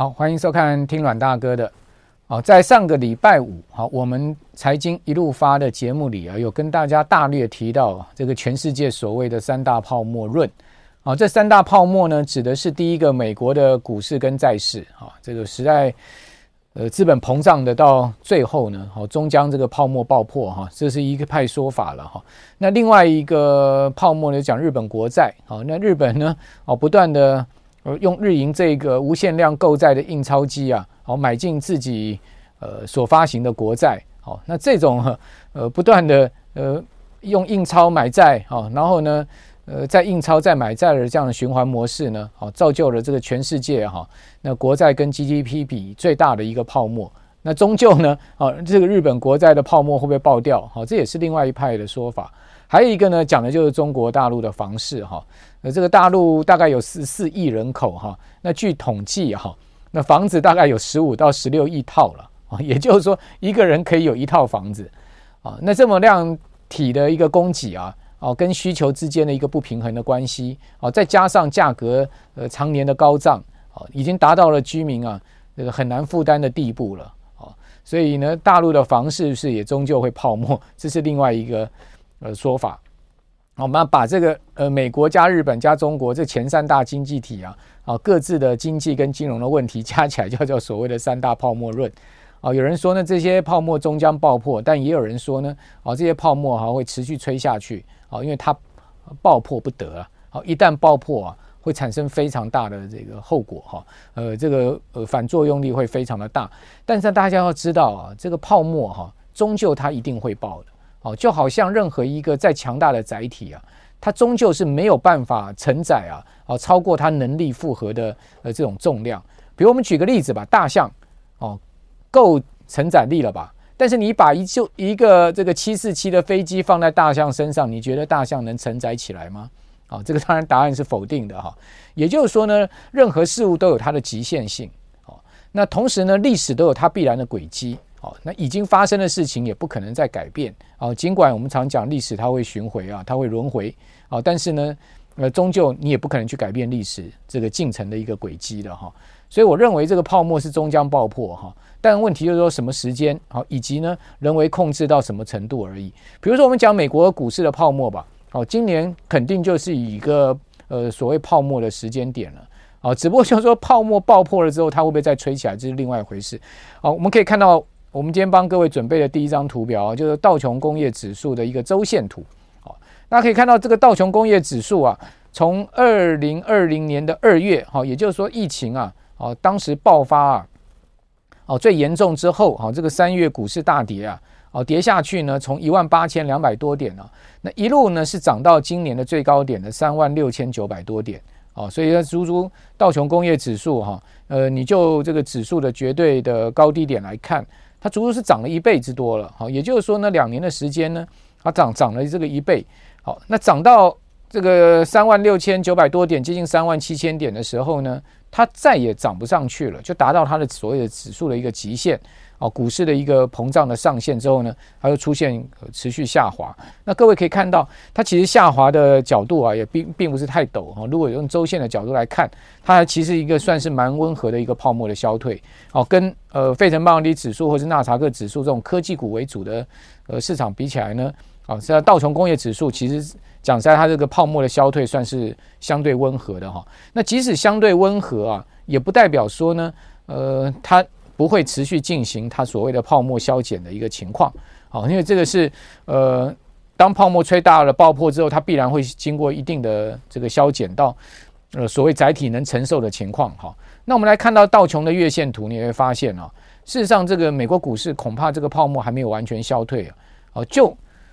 好，欢迎收看听阮大哥的。好，在上个礼拜五，好，我们财经一路发的节目里啊，有跟大家大略提到这个全世界所谓的三大泡沫论。啊，这三大泡沫呢，指的是第一个美国的股市跟债市啊，这个时代呃资本膨胀的到最后呢，好，终将这个泡沫爆破哈，这是一个派说法了哈。那另外一个泡沫呢，讲日本国债，好，那日本呢，哦，不断的。用日银这个无限量购债的印钞机啊，好买进自己呃所发行的国债，好，那这种呃不断的呃用印钞买债，好，然后呢呃再印钞再买债的这样的循环模式呢，好造就了这个全世界哈那国债跟 GDP 比最大的一个泡沫，那终究呢，啊这个日本国债的泡沫会不会爆掉？好，这也是另外一派的说法。还有一个呢，讲的就是中国大陆的房市哈，那，这个大陆大概有十四亿人口哈，那据统计哈，那房子大概有十五到十六亿套了。啊，也就是说一个人可以有一套房子。啊，那这么量体的一个供给啊，哦，跟需求之间的一个不平衡的关系啊，再加上价格呃常年的高涨啊，已经达到了居民啊这个很难负担的地步了。啊，所以呢，大陆的房市是也终究会泡沫，这是另外一个。呃，说法，我们要把这个呃，美国加日本加中国这前三大经济体啊，啊，各自的经济跟金融的问题加起来，叫做所谓的三大泡沫论。啊，有人说呢，这些泡沫终将爆破，但也有人说呢，啊，这些泡沫哈会持续吹下去，啊，因为它爆破不得啊，啊，一旦爆破啊，会产生非常大的这个后果哈，呃，这个呃反作用力会非常的大。但是大家要知道啊，这个泡沫哈，终究它一定会爆的。哦，就好像任何一个再强大的载体啊，它终究是没有办法承载啊，哦，超过它能力负荷的呃这种重量。比如我们举个例子吧，大象哦，够承载力了吧？但是你把一就一个这个七四七的飞机放在大象身上，你觉得大象能承载起来吗？啊，这个当然答案是否定的哈。也就是说呢，任何事物都有它的极限性。哦，那同时呢，历史都有它必然的轨迹。好，那已经发生的事情也不可能再改变啊。尽管我们常讲历史它会巡回啊，它会轮回啊，但是呢，呃，终究你也不可能去改变历史这个进程的一个轨迹的哈。所以我认为这个泡沫是终将爆破哈，但问题就是说什么时间好，以及呢人为控制到什么程度而已。比如说我们讲美国股市的泡沫吧，哦，今年肯定就是一个呃所谓泡沫的时间点了啊。只不过就是说泡沫爆破了之后，它会不会再吹起来，这是另外一回事。好，我们可以看到。我们今天帮各位准备的第一张图表，就是道琼工业指数的一个周线图。好，大家可以看到这个道琼工业指数啊，从二零二零年的二月，好，也就是说疫情啊，哦，当时爆发啊，哦，最严重之后，好，这个三月股市大跌啊，哦，跌下去呢，从一万八千两百多点啊，那一路呢是涨到今年的最高点的三万六千九百多点。哦，所以呢，足足道琼工业指数哈，呃，你就这个指数的绝对的高低点来看。它足足是涨了一倍之多了，好，也就是说呢，两年的时间呢，它涨涨了这个一倍，好，那涨到这个三万六千九百多点，接近三万七千点的时候呢，它再也涨不上去了，就达到它的所谓的指数的一个极限。哦，股市的一个膨胀的上限之后呢，它又出现持续下滑。那各位可以看到，它其实下滑的角度啊，也并并不是太陡哈。如果用周线的角度来看，它其实一个算是蛮温和的一个泡沫的消退。哦，跟呃费城半导体指数或是纳查克指数这种科技股为主的呃市场比起来呢，啊，实际上道琼工业指数其实讲在，它这个泡沫的消退算是相对温和的哈。那即使相对温和啊，也不代表说呢，呃，它。不会持续进行它所谓的泡沫消减的一个情况，好，因为这个是呃，当泡沫吹大了爆破之后，它必然会经过一定的这个消减到呃所谓载体能承受的情况，哈。那我们来看到道琼的月线图，你会发现啊，事实上这个美国股市恐怕这个泡沫还没有完全消退啊，哦，就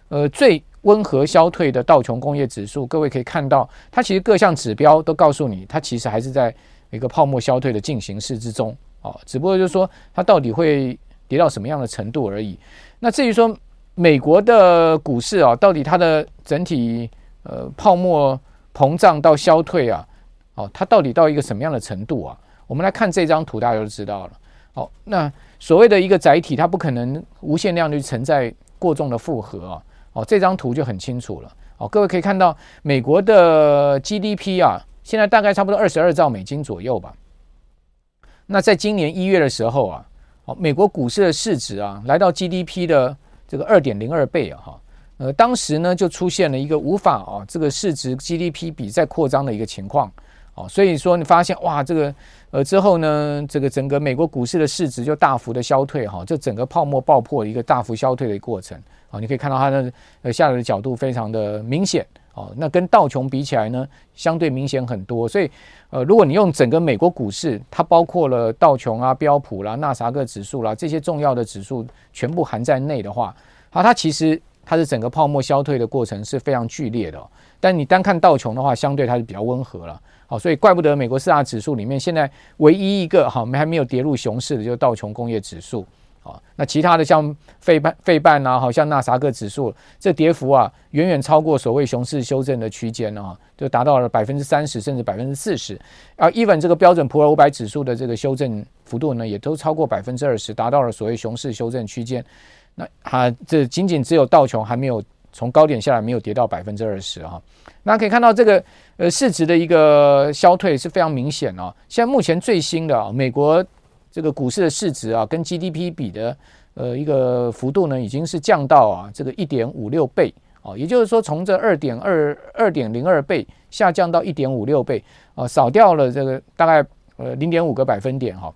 呃最温和消退的道琼工业指数，各位可以看到，它其实各项指标都告诉你，它其实还是在一个泡沫消退的进行式之中。哦，只不过就是说，它到底会跌到什么样的程度而已。那至于说美国的股市啊，到底它的整体呃泡沫膨胀到消退啊，哦，它到底到一个什么样的程度啊？我们来看这张图，大家就知道了。哦，那所谓的一个载体，它不可能无限量的去承载过重的负荷啊。哦，这张图就很清楚了。哦，各位可以看到，美国的 GDP 啊，现在大概差不多二十二兆美金左右吧。那在今年一月的时候啊，哦，美国股市的市值啊，来到 GDP 的这个二点零二倍啊，哈，呃，当时呢就出现了一个无法啊，这个市值 GDP 比再扩张的一个情况，哦，所以说你发现哇，这个呃之后呢，这个整个美国股市的市值就大幅的消退哈，这整个泡沫爆破一个大幅消退的一个过程，啊，你可以看到它的呃下来的角度非常的明显。哦，那跟道琼比起来呢，相对明显很多。所以，呃，如果你用整个美国股市，它包括了道琼啊、标普啦、纳斯达克指数啦这些重要的指数全部含在内的话，好，它其实它的整个泡沫消退的过程是非常剧烈的。但你单看道琼的话，相对它是比较温和了。好，所以怪不得美国四大指数里面现在唯一一个好还没有跌入熊市的，就是道琼工业指数。啊，那其他的像费半、费半啊，好像纳斯达克指数，这跌幅啊，远远超过所谓熊市修正的区间啊，就达到了百分之三十甚至百分之四十。而 even 这个标准普尔五百指数的这个修正幅度呢，也都超过百分之二十，达到了所谓熊市修正区间。那它这仅仅只有道琼还没有从高点下来，没有跌到百分之二十哈。那可以看到这个呃市值的一个消退是非常明显哦。现在目前最新的啊，美国。这个股市的市值啊，跟 GDP 比的呃一个幅度呢，已经是降到啊这个一点五六倍啊，也就是说从这二点二二点零二倍下降到一点五六倍啊，少掉了这个大概呃零点五个百分点哈。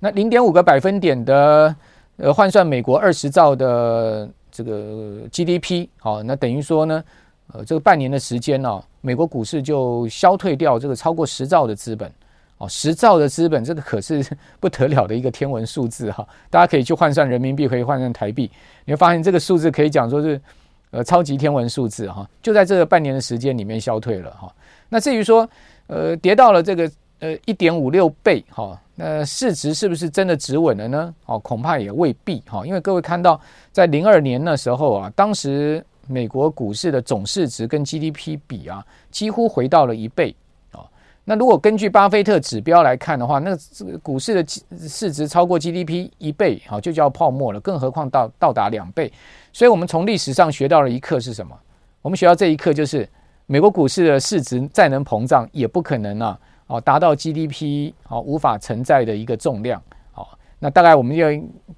那零点五个百分点的呃换算美国二十兆的这个 GDP 好，那等于说呢呃这个半年的时间呢，美国股市就消退掉这个超过十兆的资本。哦，十兆的资本，这个可是不得了的一个天文数字哈！大家可以去换算人民币，可以换算台币，你会发现这个数字可以讲说是呃超级天文数字哈！就在这个半年的时间里面消退了哈。那至于说呃跌到了这个呃一点五六倍哈，那市值是不是真的止稳了呢？哦，恐怕也未必哈，因为各位看到在零二年那时候啊，当时美国股市的总市值跟 GDP 比啊，几乎回到了一倍。那如果根据巴菲特指标来看的话，那这个股市的市值超过 GDP 一倍，好，就叫泡沫了。更何况到到达两倍，所以我们从历史上学到了一课是什么？我们学到这一课就是，美国股市的市值再能膨胀，也不可能啊，哦，达到 GDP 哦无法承载的一个重量。好，那大概我们就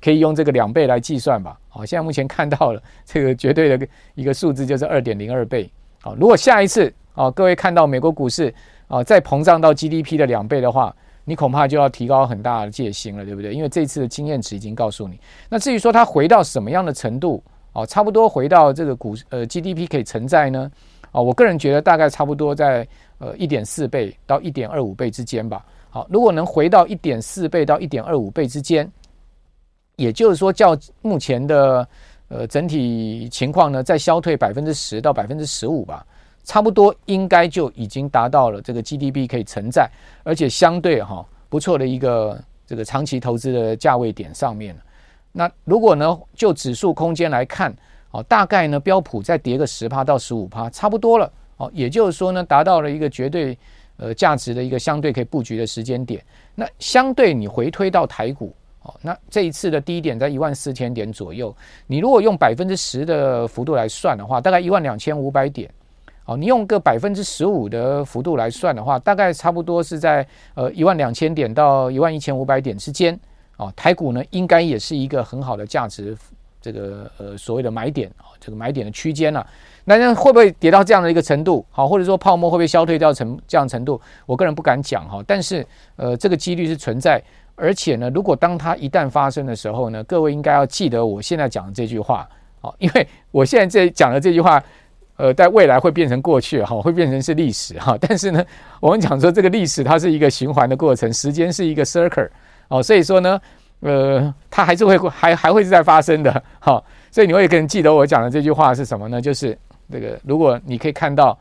可以用这个两倍来计算吧。好，现在目前看到了这个绝对的一个数字就是二点零二倍。好，如果下一次啊，各位看到美国股市，啊，再膨胀到 GDP 的两倍的话，你恐怕就要提高很大的戒心了，对不对？因为这次的经验值已经告诉你。那至于说它回到什么样的程度，哦，差不多回到这个股呃 GDP 可以承载呢？啊，我个人觉得大概差不多在呃一点四倍到一点二五倍之间吧。好，如果能回到一点四倍到一点二五倍之间，也就是说，较目前的呃整体情况呢，再消退百分之十到百分之十五吧。差不多应该就已经达到了这个 GDP 可以承载，而且相对哈不错的一个这个长期投资的价位点上面。那如果呢就指数空间来看，哦，大概呢标普再跌个十趴到十五趴，差不多了。哦，也就是说呢达到了一个绝对呃价值的一个相对可以布局的时间点。那相对你回推到台股，哦，那这一次的低点在一万四千点左右，你如果用百分之十的幅度来算的话，大概一万两千五百点。哦，你用个百分之十五的幅度来算的话，大概差不多是在呃一万两千点到一万一千五百点之间。哦，台股呢应该也是一个很好的价值，这个呃所谓的买点啊，这个买点的区间了。那会不会跌到这样的一个程度？好，或者说泡沫会不会消退掉成这样程度？我个人不敢讲哈，但是呃这个几率是存在。而且呢，如果当它一旦发生的时候呢，各位应该要记得我现在讲的这句话。好，因为我现在这讲的这句话。呃，在未来会变成过去哈，会变成是历史哈。但是呢，我们讲说这个历史它是一个循环的过程，时间是一个 circle 哦，所以说呢，呃，它还是会还还会是在发生的哈。所以你会可能记得我讲的这句话是什么呢？就是这个，如果你可以看到，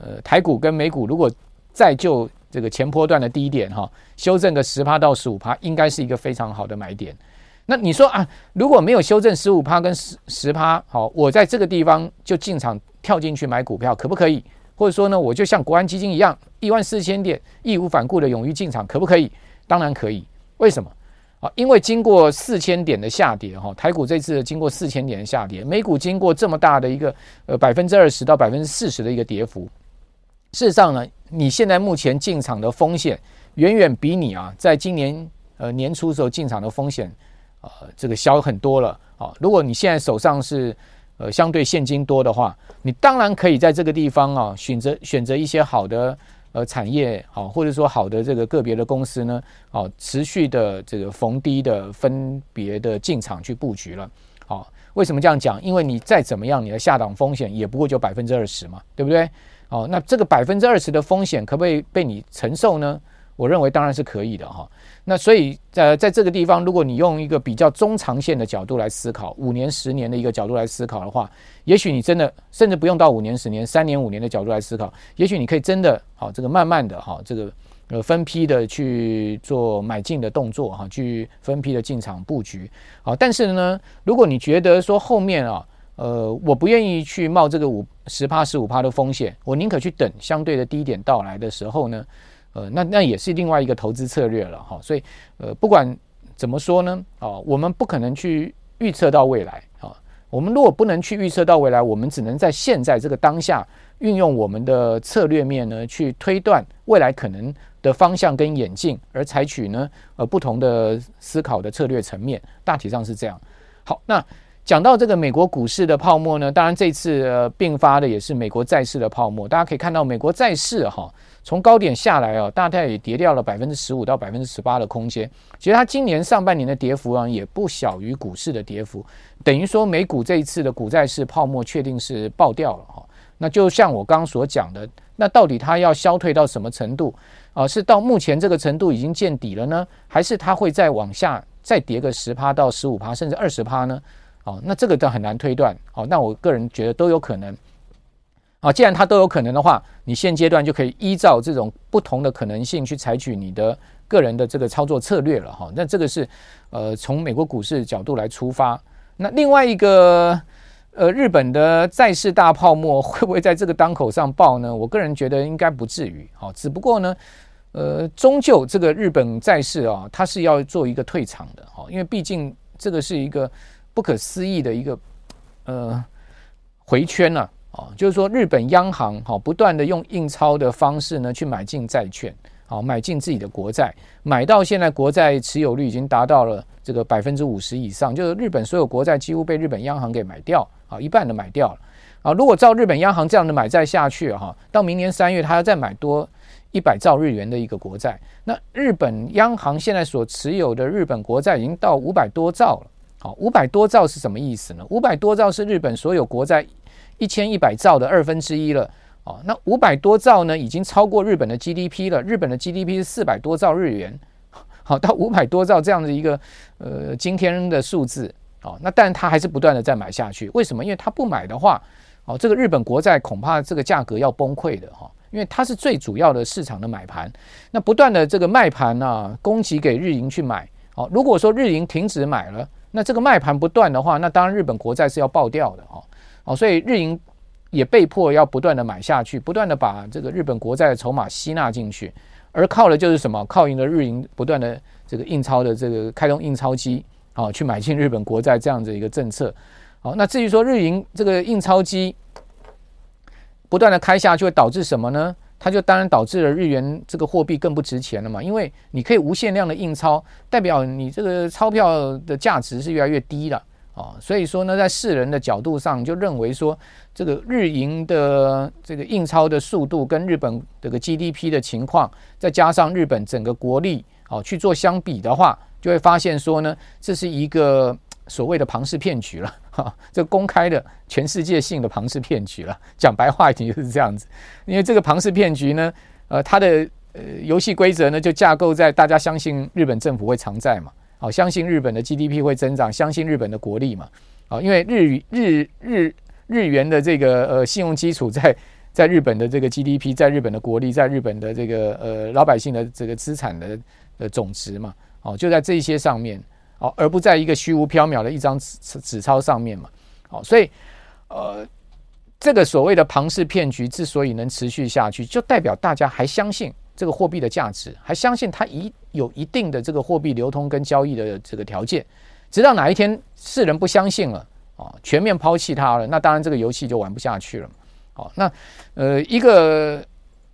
呃，台股跟美股如果再就这个前波段的低点哈，修正个十趴到十五趴，应该是一个非常好的买点。那你说啊，如果没有修正十五趴跟十十趴，好，我在这个地方就进场。跳进去买股票可不可以？或者说呢，我就像国安基金一样，一万四千点义无反顾的勇于进场，可不可以？当然可以。为什么？啊，因为经过四千点的下跌，哈，台股这次经过四千点的下跌，美股经过这么大的一个呃百分之二十到百分之四十的一个跌幅，事实上呢，你现在目前进场的风险远远比你啊在今年呃年初时候进场的风险呃这个小很多了啊。如果你现在手上是呃相对现金多的话，你当然可以在这个地方啊选择选择一些好的。呃，产业好，或者说好的这个个别的公司呢，好，持续的这个逢低的分别的进场去布局了。好，为什么这样讲？因为你再怎么样，你的下档风险也不过就百分之二十嘛，对不对？好，那这个百分之二十的风险可不可以被你承受呢？我认为当然是可以的哈。那所以在在这个地方，如果你用一个比较中长线的角度来思考，五年、十年的一个角度来思考的话，也许你真的甚至不用到五年、十年、三年、五年的角度来思考，也许你可以真的好这个慢慢的哈这个呃分批的去做买进的动作哈，去分批的进场布局好。但是呢，如果你觉得说后面啊呃我不愿意去冒这个五十趴、十五趴的风险，我宁可去等相对的低点到来的时候呢。呃，那那也是另外一个投资策略了哈，所以呃，不管怎么说呢，啊，我们不可能去预测到未来啊。我们如果不能去预测到未来，我们只能在现在这个当下运用我们的策略面呢，去推断未来可能的方向跟演进，而采取呢呃不同的思考的策略层面，大体上是这样。好，那讲到这个美国股市的泡沫呢，当然这次并发的也是美国债市的泡沫，大家可以看到美国债市哈。从高点下来啊，大概也跌掉了百分之十五到百分之十八的空间。其实它今年上半年的跌幅啊，也不小于股市的跌幅。等于说，美股这一次的股债市泡沫确定是爆掉了哈。那就像我刚刚所讲的，那到底它要消退到什么程度啊？是到目前这个程度已经见底了呢，还是它会再往下再跌个十趴到十五趴，甚至二十趴呢？哦，那这个都很难推断。哦，那我个人觉得都有可能。啊，既然它都有可能的话，你现阶段就可以依照这种不同的可能性去采取你的个人的这个操作策略了哈。那这个是呃从美国股市角度来出发。那另外一个呃日本的债市大泡沫会不会在这个当口上爆呢？我个人觉得应该不至于。好，只不过呢，呃，终究这个日本债市啊，它是要做一个退场的哈，因为毕竟这个是一个不可思议的一个呃回圈啊。啊，就是说日本央行哈不断的用印钞的方式呢去买进债券，好买进自己的国债，买到现在国债持有率已经达到了这个百分之五十以上，就是日本所有国债几乎被日本央行给买掉，啊一半都买掉了，啊如果照日本央行这样的买债下去哈，到明年三月他要再买多一百兆日元的一个国债，那日本央行现在所持有的日本国债已经到五百多兆了，好五百多兆是什么意思呢？五百多兆是日本所有国债。一千一百兆的二分之一了，哦，那五百多兆呢，已经超过日本的 GDP 了。日本的 GDP 是四百多兆日元，好，到五百多兆这样的一个呃惊天的数字，哦，那但他还是不断的在买下去。为什么？因为他不买的话，哦，这个日本国债恐怕这个价格要崩溃的哈，因为它是最主要的市场的买盘。那不断的这个卖盘呢，供给给日银去买，哦，如果说日银停止买了，那这个卖盘不断的话，那当然日本国债是要爆掉的哦。哦，所以日银也被迫要不断的买下去，不断的把这个日本国债的筹码吸纳进去，而靠的就是什么？靠赢了日银不断的这个印钞的这个开通印钞机，啊，去买进日本国债这样子一个政策。好，那至于说日银这个印钞机不断的开下去，会导致什么呢？它就当然导致了日元这个货币更不值钱了嘛，因为你可以无限量的印钞，代表你这个钞票的价值是越来越低了。啊，所以说呢，在世人的角度上，就认为说，这个日银的这个印钞的速度跟日本这个 GDP 的情况，再加上日本整个国力，哦，去做相比的话，就会发现说呢，这是一个所谓的庞氏骗局了，哈，这公开的全世界性的庞氏骗局了。讲白话一点就是这样子，因为这个庞氏骗局呢，呃，它的呃游戏规则呢，就架构在大家相信日本政府会偿债嘛。好，相信日本的 GDP 会增长，相信日本的国力嘛？啊，因为日日日日元的这个呃信用基础在在日本的这个 GDP，在日本的国力，在日本的这个呃老百姓的这个资产的的总值嘛？哦，就在这些上面哦，而不在一个虚无缥缈的一张纸纸钞上面嘛？哦，所以呃，这个所谓的庞氏骗局之所以能持续下去，就代表大家还相信。这个货币的价值，还相信它一有一定的这个货币流通跟交易的这个条件，直到哪一天世人不相信了啊，全面抛弃它了，那当然这个游戏就玩不下去了。好，那呃一个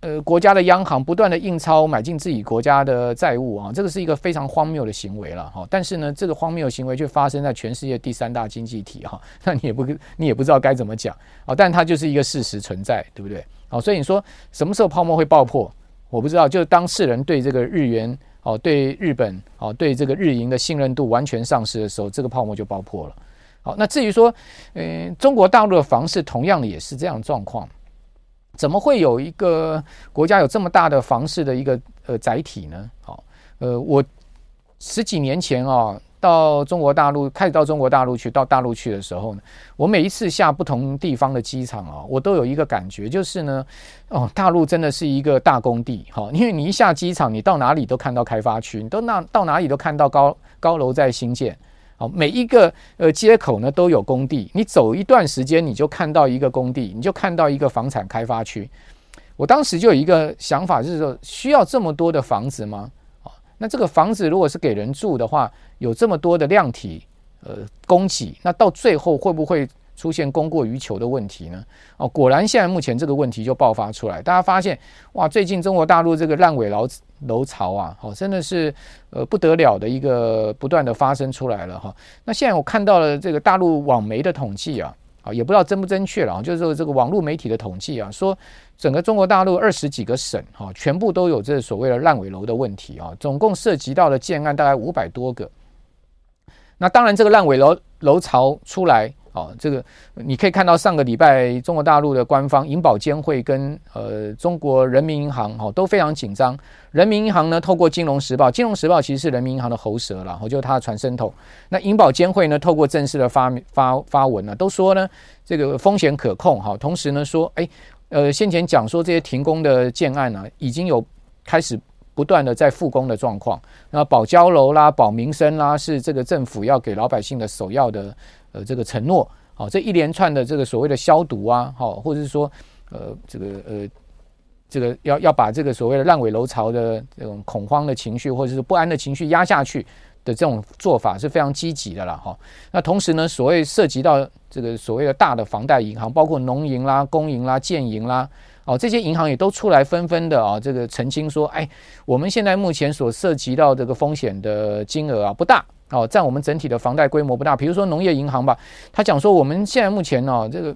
呃国家的央行不断的印钞买进自己国家的债务啊，这个是一个非常荒谬的行为了哈。但是呢，这个荒谬的行为却发生在全世界第三大经济体哈，那你也不你也不知道该怎么讲啊，但它就是一个事实存在，对不对？好，所以你说什么时候泡沫会爆破？我不知道，就是当世人对这个日元哦，对日本哦，对这个日银的信任度完全丧失的时候，这个泡沫就爆破了。好，那至于说，嗯，中国大陆的房市同样的也是这样的状况，怎么会有一个国家有这么大的房市的一个呃载体呢？好，呃，我十几年前啊。到中国大陆，开始到中国大陆去，到大陆去的时候呢，我每一次下不同地方的机场啊，我都有一个感觉，就是呢，哦，大陆真的是一个大工地，哈，因为你一下机场，你到哪里都看到开发区，你都那到哪里都看到高高楼在兴建，好，每一个呃街口呢都有工地，你走一段时间，你就看到一个工地，你就看到一个房产开发区。我当时就有一个想法，就是说，需要这么多的房子吗？那这个房子如果是给人住的话，有这么多的量体，呃，供给，那到最后会不会出现供过于求的问题呢？哦，果然现在目前这个问题就爆发出来，大家发现哇，最近中国大陆这个烂尾楼楼潮啊，哦，真的是呃不得了的一个不断的发生出来了哈。那现在我看到了这个大陆网媒的统计啊。啊，也不知道真不正确了，就是说这个网络媒体的统计啊，说整个中国大陆二十几个省哈，全部都有这所谓的烂尾楼的问题啊，总共涉及到的建案大概五百多个。那当然，这个烂尾楼楼潮出来。哦，这个你可以看到上个礼拜中国大陆的官方银保监会跟呃中国人民银行哦都非常紧张。人民银行呢透过金融时报，金融时报其实是人民银行的喉舌了，就是它的传声筒。那银保监会呢透过正式的发发发文呢，都说呢这个风险可控哈，同时呢说哎呃先前讲说这些停工的建案呢已经有开始不断的在复工的状况。那保交楼啦、保民生啦，是这个政府要给老百姓的首要的。呃，这个承诺，好，这一连串的这个所谓的消毒啊，好，或者是说，呃，这个呃，这个要要把这个所谓的烂尾楼潮的这种恐慌的情绪，或者是不安的情绪压下去的这种做法是非常积极的了，哈。那同时呢，所谓涉及到这个所谓的大的房贷银行，包括农银啦、工银啦、建银啦，哦，这些银行也都出来纷纷的啊，这个澄清说，哎，我们现在目前所涉及到这个风险的金额啊不大。哦，占我们整体的房贷规模不大。比如说农业银行吧，他讲说我们现在目前呢、这个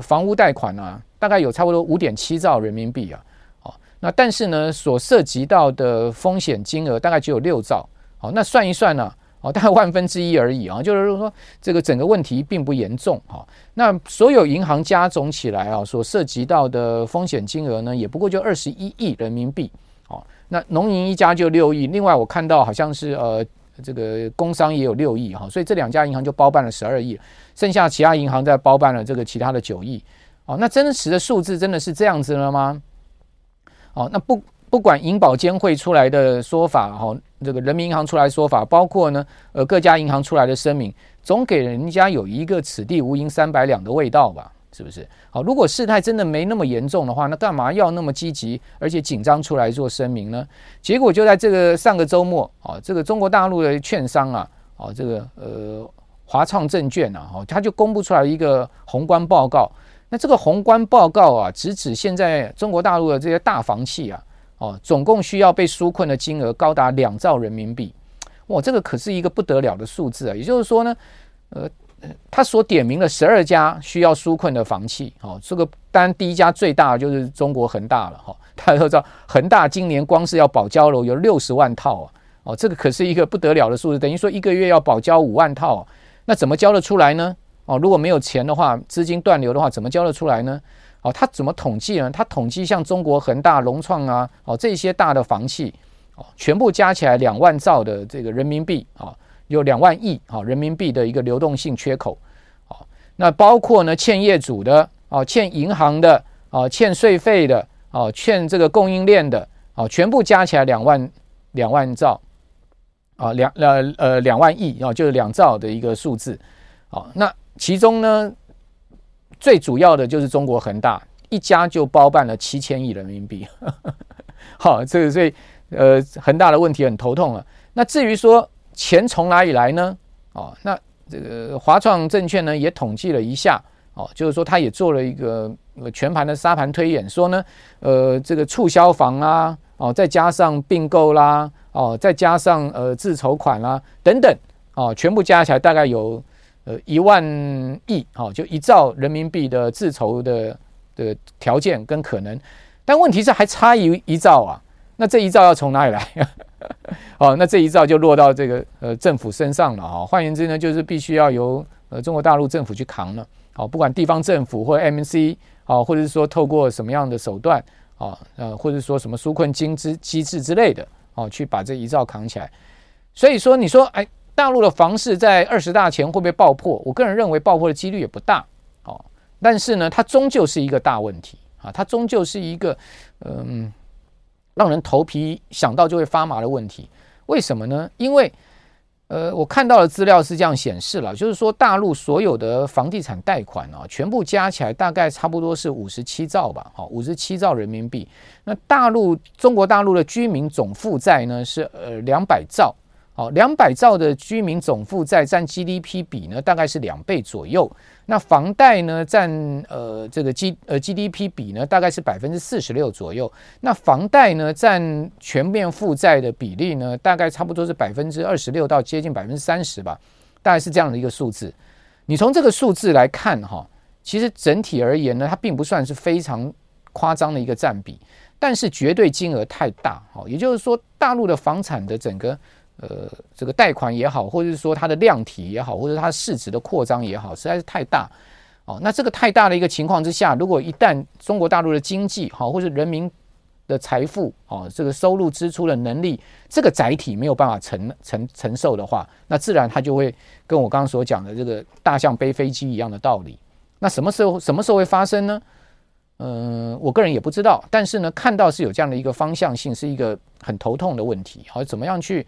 房屋贷款啊，大概有差不多五点七兆人民币啊。哦，那但是呢，所涉及到的风险金额大概只有六兆。哦，那算一算呢、啊，哦，大概万分之一而已啊。就是说，这个整个问题并不严重。哈，那所有银行加总起来啊，所涉及到的风险金额呢，也不过就二十一亿人民币。哦，那农银一家就六亿。另外，我看到好像是呃。这个工商也有六亿哈，所以这两家银行就包办了十二亿，剩下其他银行再包办了这个其他的九亿。哦，那真实的数字真的是这样子了吗？哦，那不不管银保监会出来的说法哈，这个人民银行出来说法，包括呢呃各家银行出来的声明，总给人家有一个此地无银三百两的味道吧。是不是？好，如果事态真的没那么严重的话，那干嘛要那么积极而且紧张出来做声明呢？结果就在这个上个周末啊，这个中国大陆的券商啊，哦，这个呃华创证券啊，哈，他就公布出来一个宏观报告。那这个宏观报告啊，直指现在中国大陆的这些大房企啊，哦，总共需要被纾困的金额高达两兆人民币。哇，这个可是一个不得了的数字啊！也就是说呢，呃。他所点名的十二家需要纾困的房企，哦，这个当然第一家最大的就是中国恒大了，哈，大家都知道恒大今年光是要保交楼有六十万套啊，哦，这个可是一个不得了的数字，等于说一个月要保交五万套，那怎么交得出来呢？哦，如果没有钱的话，资金断流的话，怎么交得出来呢？哦，他怎么统计呢？他统计像中国恒大、融创啊，哦，这些大的房企，哦，全部加起来两万兆的这个人民币啊。有两万亿啊人民币的一个流动性缺口，啊，那包括呢欠业主的啊，欠银行的啊，欠税费的啊，欠这个供应链的啊，全部加起来两万两万兆啊，两呃呃两万亿啊，就是两兆的一个数字啊。那其中呢，最主要的就是中国恒大一家就包办了七千亿人民币。好，这个所以呃恒大的问题很头痛了。那至于说，钱从哪里来呢？哦，那这个华创证券呢也统计了一下，哦，就是说他也做了一个全盘的沙盘推演，说呢，呃，这个促销房啊，哦，再加上并购啦，哦，再加上呃自筹款啦等等，哦，全部加起来大概有呃一万亿，哦，就一兆人民币的自筹的的条件跟可能，但问题是还差一一兆啊，那这一兆要从哪里来？哦，那这一兆就落到这个呃政府身上了啊。换言之呢，就是必须要由呃中国大陆政府去扛了。好，不管地方政府或 MNC，好，或者是说透过什么样的手段，啊，呃，或者说什么纾困金之机制之类的，哦，去把这一兆扛起来。所以说，你说，哎，大陆的房市在二十大前会不会爆破？我个人认为爆破的几率也不大。哦，但是呢，它终究是一个大问题啊，它终究是一个嗯。让人头皮想到就会发麻的问题，为什么呢？因为，呃，我看到的资料是这样显示了，就是说大陆所有的房地产贷款啊，全部加起来大概差不多是五十七兆吧，好，五十七兆人民币。那大陆中国大陆的居民总负债呢是呃两百兆。好，两百兆的居民总负债占 GDP 比呢，大概是两倍左右。那房贷呢，占呃这个 G 呃 GDP 比呢，大概是百分之四十六左右。那房贷呢，占全面负债的比例呢，大概差不多是百分之二十六到接近百分之三十吧，大概是这样的一个数字。你从这个数字来看哈，其实整体而言呢，它并不算是非常夸张的一个占比，但是绝对金额太大。哈，也就是说，大陆的房产的整个。呃，这个贷款也好，或者是说它的量体也好，或者它市值的扩张也好，实在是太大哦。那这个太大的一个情况之下，如果一旦中国大陆的经济好，或者人民的财富哦，这个收入支出的能力这个载体没有办法承承承受的话，那自然它就会跟我刚刚所讲的这个大象背飞机一样的道理。那什么时候什么时候会发生呢？嗯、我个人也不知道，但是呢，看到是有这样的一个方向性，是一个很头痛的问题。好，怎么样去？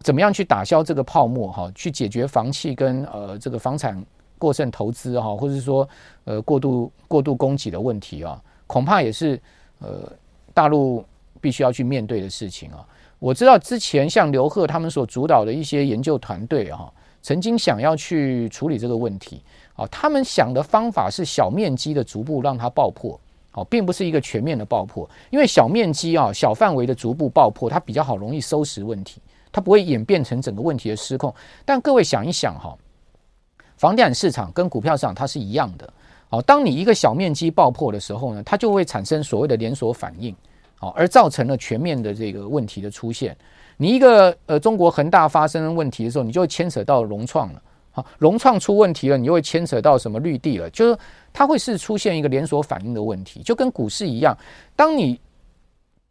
怎么样去打消这个泡沫哈？去解决房企跟呃这个房产过剩投资哈，或者说呃过度过度供给的问题啊，恐怕也是呃大陆必须要去面对的事情啊。我知道之前像刘鹤他们所主导的一些研究团队啊，曾经想要去处理这个问题啊，他们想的方法是小面积的逐步让它爆破，哦，并不是一个全面的爆破，因为小面积啊小范围的逐步爆破，它比较好容易收拾问题。它不会演变成整个问题的失控，但各位想一想哈，房地产市场跟股票市场它是一样的。好，当你一个小面积爆破的时候呢，它就会产生所谓的连锁反应，好，而造成了全面的这个问题的出现。你一个呃中国恒大发生问题的时候，你就会牵扯到融创了，好，融创出问题了，你就会牵扯到什么绿地了，就是它会是出现一个连锁反应的问题，就跟股市一样，当你。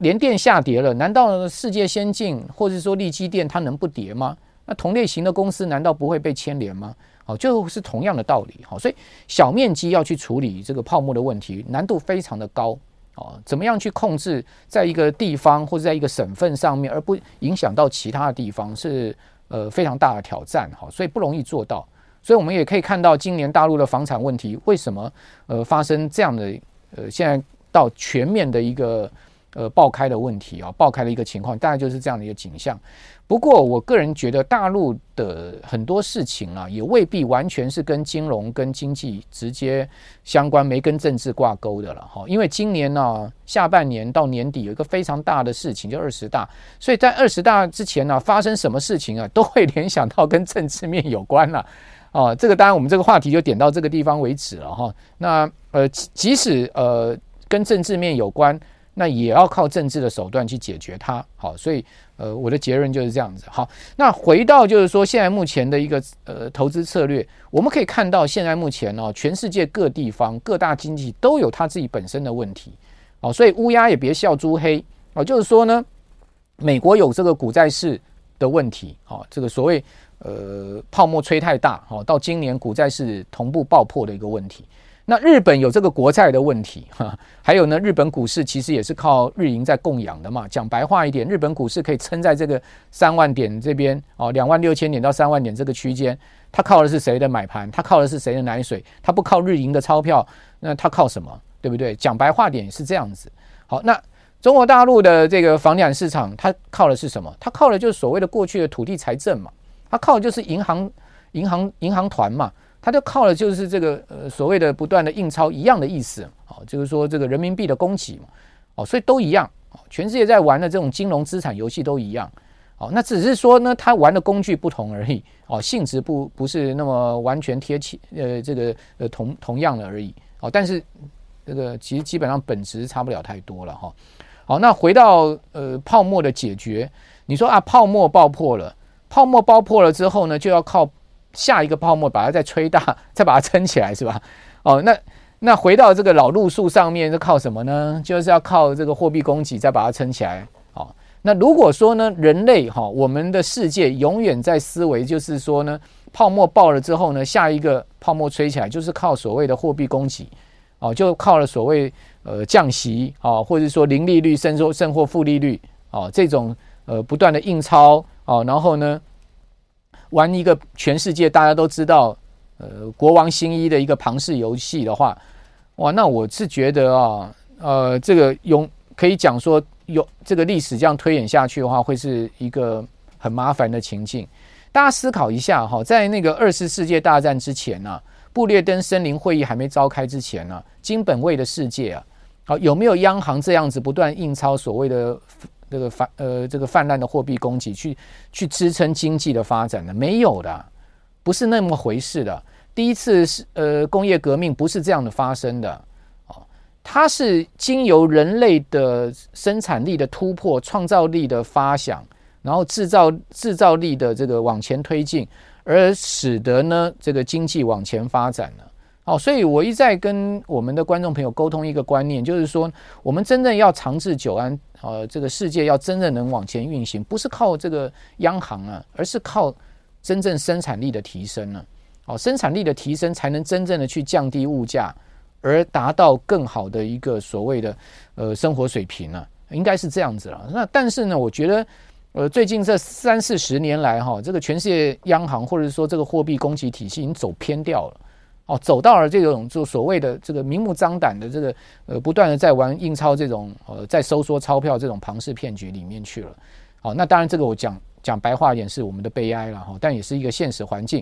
联电下跌了，难道世界先进或者说利基电它能不跌吗？那同类型的公司难道不会被牵连吗？好，就是同样的道理。好，所以小面积要去处理这个泡沫的问题，难度非常的高。哦，怎么样去控制在一个地方或者在一个省份上面，而不影响到其他的地方，是呃非常大的挑战。好，所以不容易做到。所以我们也可以看到，今年大陆的房产问题为什么呃发生这样的呃现在到全面的一个。呃，爆开的问题啊，爆开的一个情况，大概就是这样的一个景象。不过，我个人觉得大陆的很多事情啊，也未必完全是跟金融、跟经济直接相关，没跟政治挂钩的了哈。因为今年呢、下半年到年底有一个非常大的事情，就二十大，所以在二十大之前呢、发生什么事情啊，都会联想到跟政治面有关了。哦，这个当然，我们这个话题就点到这个地方为止了哈。那呃，即使呃跟政治面有关。那也要靠政治的手段去解决它，好，所以呃，我的结论就是这样子。好，那回到就是说，现在目前的一个呃投资策略，我们可以看到，现在目前呢、全世界各地方各大经济都有它自己本身的问题，哦，所以乌鸦也别笑猪黑，哦，就是说呢，美国有这个股债市的问题，哦，这个所谓呃泡沫吹太大，哦，到今年股债市同步爆破的一个问题。那日本有这个国债的问题，哈，还有呢，日本股市其实也是靠日银在供养的嘛。讲白话一点，日本股市可以撑在这个三万点这边哦，两万六千点到三万点这个区间，它靠的是谁的买盘？它靠的是谁的奶水？它不靠日银的钞票，那它靠什么？对不对？讲白话点是这样子。好，那中国大陆的这个房地产市场，它靠的是什么？它靠的就是所谓的过去的土地财政嘛，它靠的就是银行、银行、银行团嘛。它就靠的就是这个呃所谓的不断的印钞一样的意思，哦，就是说这个人民币的供给嘛，哦，所以都一样，全世界在玩的这种金融资产游戏都一样，哦，那只是说呢，它玩的工具不同而已，哦，性质不不是那么完全贴切，呃，这个呃同同样的而已，哦，但是这个其实基本上本质差不了太多了哈，好，那回到呃泡沫的解决，你说啊泡沫爆破了，泡沫爆破了之后呢，就要靠。下一个泡沫把它再吹大，再把它撑起来，是吧？哦，那那回到这个老路数上面是靠什么呢？就是要靠这个货币供给再把它撑起来。哦，那如果说呢，人类哈、我们的世界永远在思维，就是说呢，泡沫爆了之后呢，下一个泡沫吹起来，就是靠所谓的货币供给，哦，就靠了所谓呃降息啊、哦，或者说零利率甚至甚或负利率哦，这种呃不断的印钞哦，然后呢。玩一个全世界大家都知道，呃，国王新衣的一个庞氏游戏的话，哇，那我是觉得啊，呃，这个用可以讲说，有这个历史这样推演下去的话，会是一个很麻烦的情境。大家思考一下哈，在那个二次世界大战之前呢，布列登森林会议还没召开之前呢，金本位的世界啊，好，有没有央行这样子不断印钞所谓的？这个泛呃，这个泛滥的货币供给去去支撑经济的发展的没有的，不是那么回事的。第一次是呃工业革命不是这样的发生的哦，它是经由人类的生产力的突破、创造力的发想，然后制造制造力的这个往前推进，而使得呢这个经济往前发展了。哦，所以我一再跟我们的观众朋友沟通一个观念，就是说我们真正要长治久安。呃，这个世界要真正能往前运行，不是靠这个央行啊，而是靠真正生产力的提升呢。哦，生产力的提升才能真正的去降低物价，而达到更好的一个所谓的呃生活水平呢，应该是这样子了。那但是呢，我觉得呃最近这三四十年来哈，这个全世界央行或者说这个货币供给体系已经走偏掉了。哦，走到了这种就所谓的这个明目张胆的这个呃，不断的在玩印钞这种呃，在收缩钞票这种庞氏骗局里面去了。好，那当然这个我讲讲白话一点是我们的悲哀了哈，但也是一个现实环境。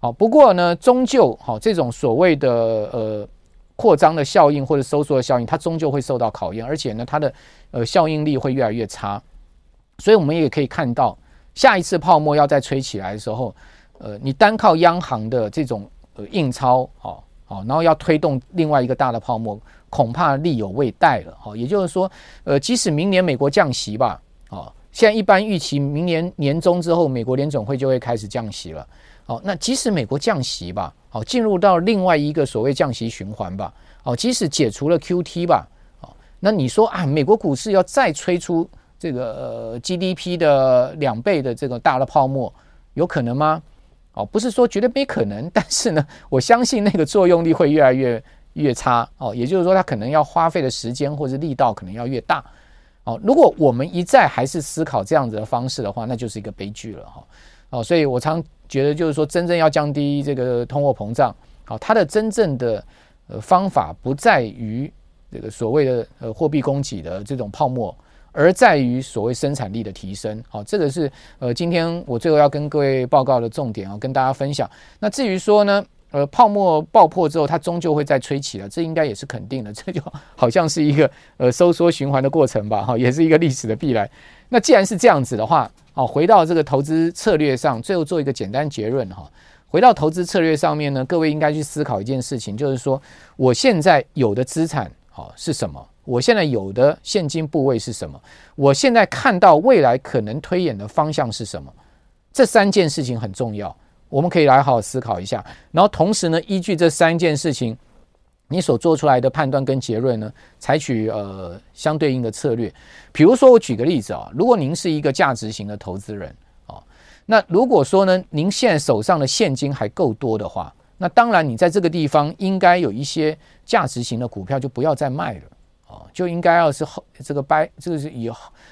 好，不过呢，终究好这种所谓的呃扩张的效应或者收缩的效应，它终究会受到考验，而且呢，它的呃效应力会越来越差。所以我们也可以看到，下一次泡沫要再吹起来的时候，呃，你单靠央行的这种。印钞，好，好，然后要推动另外一个大的泡沫，恐怕力有未逮了，好，也就是说，呃，即使明年美国降息吧，哦，现在一般预期明年年中之后，美国联总会就会开始降息了，好，那即使美国降息吧，好，进入到另外一个所谓降息循环吧，好，即使解除了 QT 吧，好，那你说啊，美国股市要再吹出这个呃 GDP 的两倍的这个大的泡沫，有可能吗？哦，不是说绝对没可能，但是呢，我相信那个作用力会越来越越差哦。也就是说，它可能要花费的时间或者力道可能要越大哦。如果我们一再还是思考这样子的方式的话，那就是一个悲剧了哈。哦，所以我常觉得就是说，真正要降低这个通货膨胀，好，它的真正的呃方法不在于这个所谓的呃货币供给的这种泡沫。而在于所谓生产力的提升，好，这个是呃，今天我最后要跟各位报告的重点啊，跟大家分享。那至于说呢，呃，泡沫爆破之后，它终究会再吹起了，这应该也是肯定的。这就好像是一个呃收缩循环的过程吧，哈，也是一个历史的必然。那既然是这样子的话，哦，回到这个投资策略上，最后做一个简单结论哈。回到投资策略上面呢，各位应该去思考一件事情，就是说我现在有的资产，好，是什么？我现在有的现金部位是什么？我现在看到未来可能推演的方向是什么？这三件事情很重要，我们可以来好好思考一下。然后同时呢，依据这三件事情，你所做出来的判断跟结论呢，采取呃相对应的策略。比如说，我举个例子啊，如果您是一个价值型的投资人啊，那如果说呢，您现在手上的现金还够多的话，那当然你在这个地方应该有一些价值型的股票就不要再卖了。就应该要是后这个掰这个是以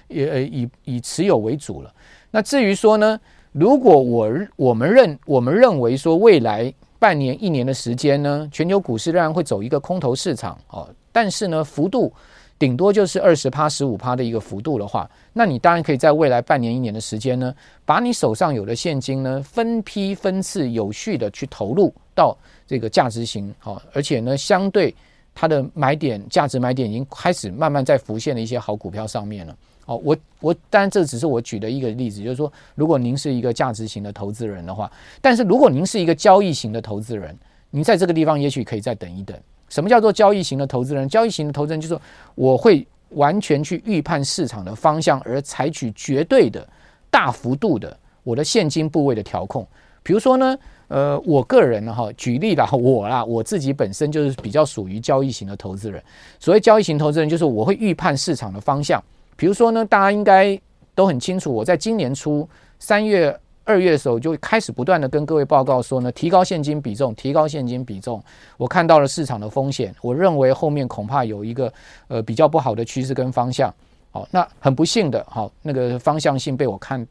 也呃以以持有为主了。那至于说呢，如果我我们认我们认为说未来半年一年的时间呢，全球股市仍然会走一个空头市场哦，但是呢幅度顶多就是二十趴、十五趴的一个幅度的话，那你当然可以在未来半年、一年的时间呢，把你手上有的现金呢，分批、分次、有序的去投入到这个价值型，好，而且呢，相对它的买点、价值买点已经开始慢慢在浮现的一些好股票上面了。哦，我我当然这只是我举的一个例子，就是说，如果您是一个价值型的投资人的话，但是如果您是一个交易型的投资人，您在这个地方也许可以再等一等。什么叫做交易型的投资人？交易型的投资人就是，我会完全去预判市场的方向，而采取绝对的、大幅度的我的现金部位的调控。比如说呢，呃，我个人呢，哈，举例啦，我啦，我自己本身就是比较属于交易型的投资人。所谓交易型投资人，就是我会预判市场的方向。比如说呢，大家应该都很清楚，我在今年初三月。二月的时候就开始不断的跟各位报告说呢，提高现金比重，提高现金比重。我看到了市场的风险，我认为后面恐怕有一个呃比较不好的趋势跟方向。好，那很不幸的，好，那个方向性被我看，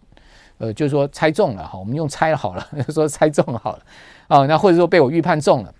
呃，就是说猜中了。好，我们用猜好了，说猜中好了。啊，那或者说被我预判中了。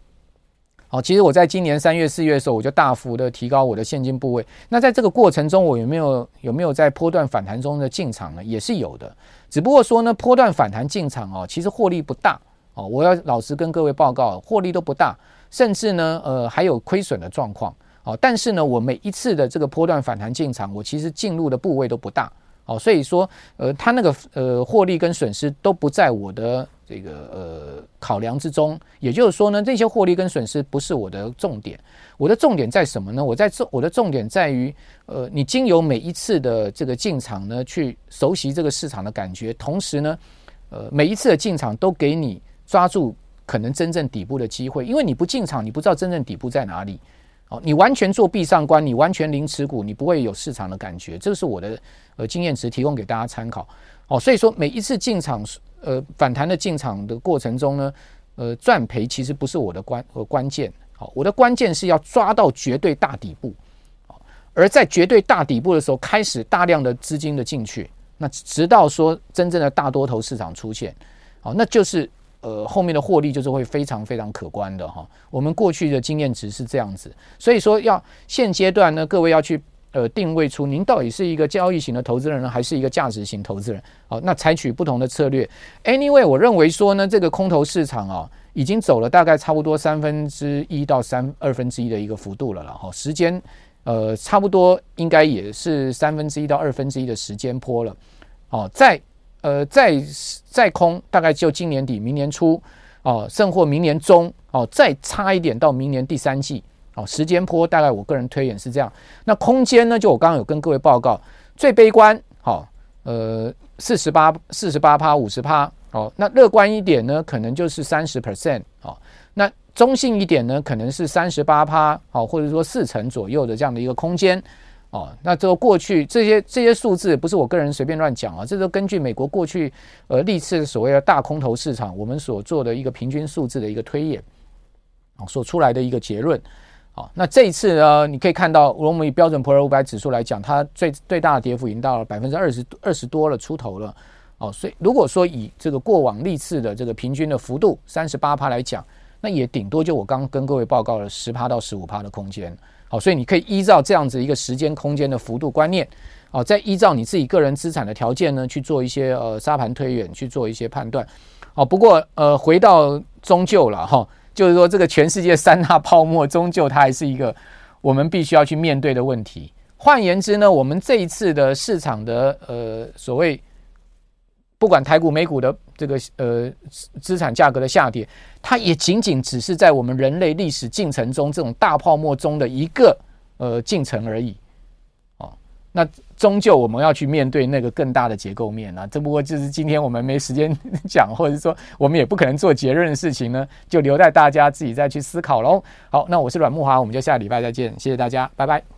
好，其实我在今年三月、四月的时候，我就大幅的提高我的现金部位。那在这个过程中，我有没有有没有在波段反弹中的进场呢？也是有的，只不过说呢，波段反弹进场哦，其实获利不大哦。我要老实跟各位报告，获利都不大，甚至呢，呃，还有亏损的状况。哦，但是呢，我每一次的这个波段反弹进场，我其实进入的部位都不大。哦，所以说，呃，他那个呃获利跟损失都不在我的。这个呃考量之中，也就是说呢，这些获利跟损失不是我的重点，我的重点在什么呢？我在重我的重点在于，呃，你经由每一次的这个进场呢，去熟悉这个市场的感觉，同时呢，呃，每一次的进场都给你抓住可能真正底部的机会，因为你不进场，你不知道真正底部在哪里。哦，你完全做闭上关，你完全零持股，你不会有市场的感觉。这是我的呃经验值，提供给大家参考。哦，所以说每一次进场。呃，反弹的进场的过程中呢，呃，赚赔其实不是我的关呃关键，好，我的关键是要抓到绝对大底部，而在绝对大底部的时候，开始大量的资金的进去，那直到说真正的大多头市场出现，好，那就是呃后面的获利就是会非常非常可观的哈。我们过去的经验值是这样子，所以说要现阶段呢，各位要去。呃，定位出您到底是一个交易型的投资人呢，还是一个价值型投资人？好，那采取不同的策略。Anyway，我认为说呢，这个空头市场啊，已经走了大概差不多三分之一到三二分之一的一个幅度了了哈。时间呃，差不多应该也是三分之一到二分之一的时间坡了。哦，在呃再再空，大概就今年底、明年初哦，甚或明年中哦，再差一点到明年第三季。哦，时间波大概我个人推演是这样。那空间呢？就我刚刚有跟各位报告，最悲观，好，呃，四十八、四十八趴、五十趴。哦，那乐观一点呢，可能就是三十 percent。哦，那中性一点呢，可能是三十八趴，好，或者说四成左右的这样的一个空间。哦，那这个过去这些这些数字不是我个人随便乱讲啊，这都根据美国过去呃历次所谓的大空头市场，我们所做的一个平均数字的一个推演，哦，所出来的一个结论。好，那这一次呢，你可以看到，如果我们以标准普尔五百指数来讲，它最最大的跌幅已经到了百分之二十二十多了出头了。哦，所以如果说以这个过往历次的这个平均的幅度三十八趴来讲，那也顶多就我刚跟各位报告了十趴到十五趴的空间。好，所以你可以依照这样子一个时间空间的幅度观念，哦，再依照你自己个人资产的条件呢去做一些呃沙盘推演，去做一些判断。哦，不过呃回到终究了哈。就是说，这个全世界三大泡沫，终究它还是一个我们必须要去面对的问题。换言之呢，我们这一次的市场的呃所谓不管台股、美股的这个呃资产价格的下跌，它也仅仅只是在我们人类历史进程中这种大泡沫中的一个呃进程而已。哦那终究我们要去面对那个更大的结构面啊，只不过就是今天我们没时间 讲，或者说我们也不可能做结论的事情呢，就留待大家自己再去思考喽。好，那我是阮慕华，我们就下礼拜再见，谢谢大家，拜拜。